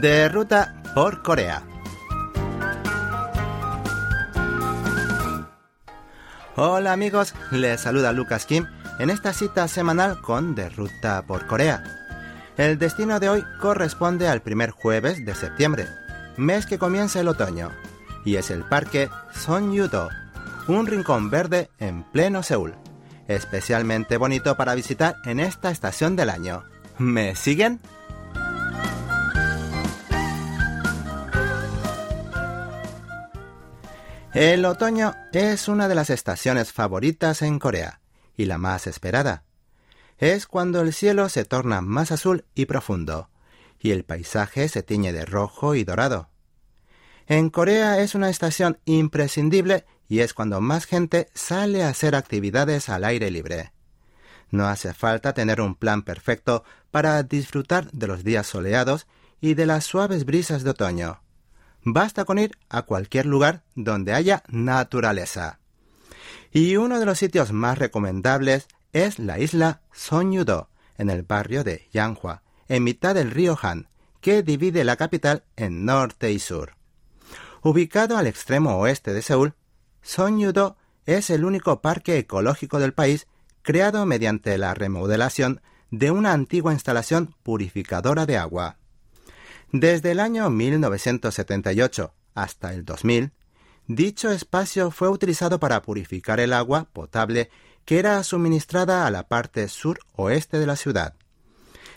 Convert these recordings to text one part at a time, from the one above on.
de ruta por Corea. Hola amigos, les saluda Lucas Kim en esta cita semanal con De Ruta por Corea. El destino de hoy corresponde al primer jueves de septiembre, mes que comienza el otoño, y es el parque Songyudo, un rincón verde en pleno Seúl, especialmente bonito para visitar en esta estación del año. ¿Me siguen? El otoño es una de las estaciones favoritas en Corea y la más esperada. Es cuando el cielo se torna más azul y profundo y el paisaje se tiñe de rojo y dorado. En Corea es una estación imprescindible y es cuando más gente sale a hacer actividades al aire libre. No hace falta tener un plan perfecto para disfrutar de los días soleados y de las suaves brisas de otoño. Basta con ir a cualquier lugar donde haya naturaleza. Y uno de los sitios más recomendables es la isla Sonyudo, en el barrio de Yanghua, en mitad del río Han, que divide la capital en norte y sur. Ubicado al extremo oeste de Seúl, Sonyudo es el único parque ecológico del país creado mediante la remodelación de una antigua instalación purificadora de agua. Desde el año 1978 hasta el 2000, dicho espacio fue utilizado para purificar el agua potable que era suministrada a la parte sur-oeste de la ciudad.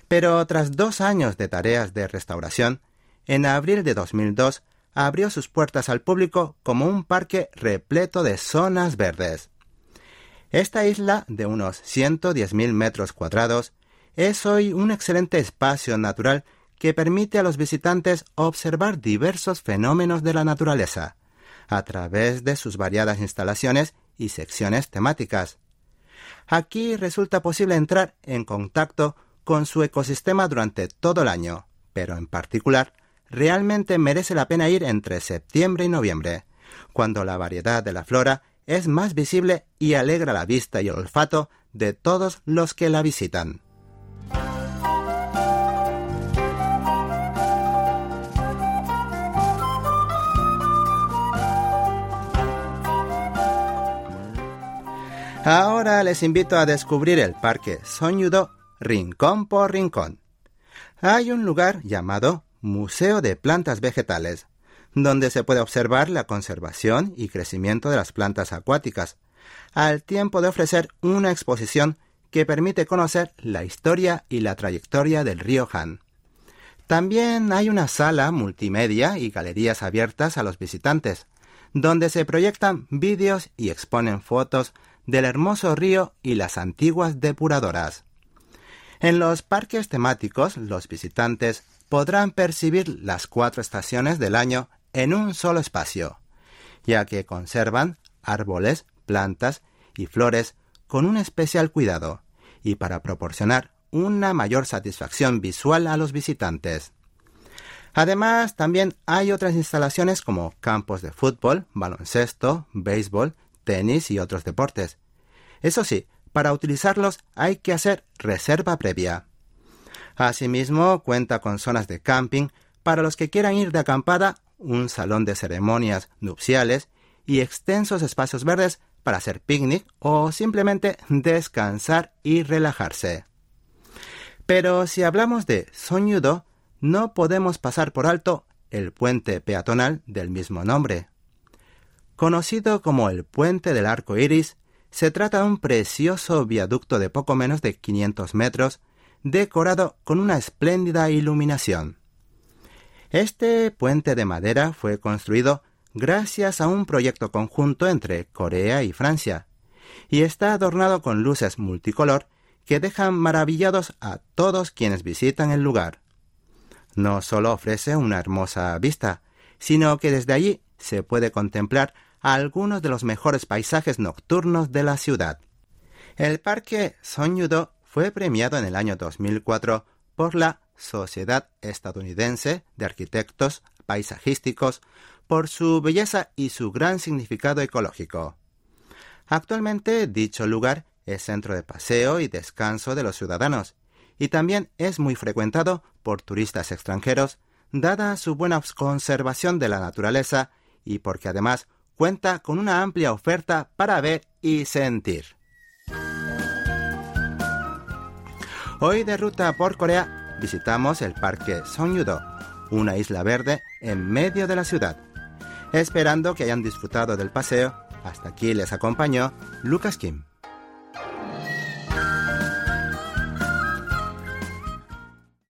Pero tras dos años de tareas de restauración, en abril de 2002 abrió sus puertas al público como un parque repleto de zonas verdes. Esta isla, de unos 110.000 metros cuadrados, es hoy un excelente espacio natural que permite a los visitantes observar diversos fenómenos de la naturaleza, a través de sus variadas instalaciones y secciones temáticas. Aquí resulta posible entrar en contacto con su ecosistema durante todo el año, pero en particular, realmente merece la pena ir entre septiembre y noviembre, cuando la variedad de la flora es más visible y alegra la vista y el olfato de todos los que la visitan. Ahora les invito a descubrir el parque Soñudo rincón por rincón. Hay un lugar llamado Museo de Plantas Vegetales, donde se puede observar la conservación y crecimiento de las plantas acuáticas, al tiempo de ofrecer una exposición que permite conocer la historia y la trayectoria del río Han. También hay una sala multimedia y galerías abiertas a los visitantes, donde se proyectan vídeos y exponen fotos del hermoso río y las antiguas depuradoras. En los parques temáticos, los visitantes podrán percibir las cuatro estaciones del año en un solo espacio, ya que conservan árboles, plantas y flores con un especial cuidado y para proporcionar una mayor satisfacción visual a los visitantes. Además, también hay otras instalaciones como campos de fútbol, baloncesto, béisbol, tenis y otros deportes. Eso sí, para utilizarlos hay que hacer reserva previa. Asimismo, cuenta con zonas de camping para los que quieran ir de acampada, un salón de ceremonias nupciales y extensos espacios verdes para hacer picnic o simplemente descansar y relajarse. Pero si hablamos de Soñudo, no podemos pasar por alto el puente peatonal del mismo nombre. Conocido como el Puente del Arco Iris, se trata de un precioso viaducto de poco menos de 500 metros, decorado con una espléndida iluminación. Este puente de madera fue construido gracias a un proyecto conjunto entre Corea y Francia, y está adornado con luces multicolor que dejan maravillados a todos quienes visitan el lugar. No solo ofrece una hermosa vista, sino que desde allí se puede contemplar algunos de los mejores paisajes nocturnos de la ciudad. El parque Sonyudo fue premiado en el año 2004 por la Sociedad Estadounidense de Arquitectos Paisajísticos por su belleza y su gran significado ecológico. Actualmente dicho lugar es centro de paseo y descanso de los ciudadanos, y también es muy frecuentado por turistas extranjeros dada su buena conservación de la naturaleza y porque además cuenta con una amplia oferta para ver y sentir. Hoy de ruta por Corea visitamos el Parque Songyudo, una isla verde en medio de la ciudad. Esperando que hayan disfrutado del paseo, hasta aquí les acompañó Lucas Kim.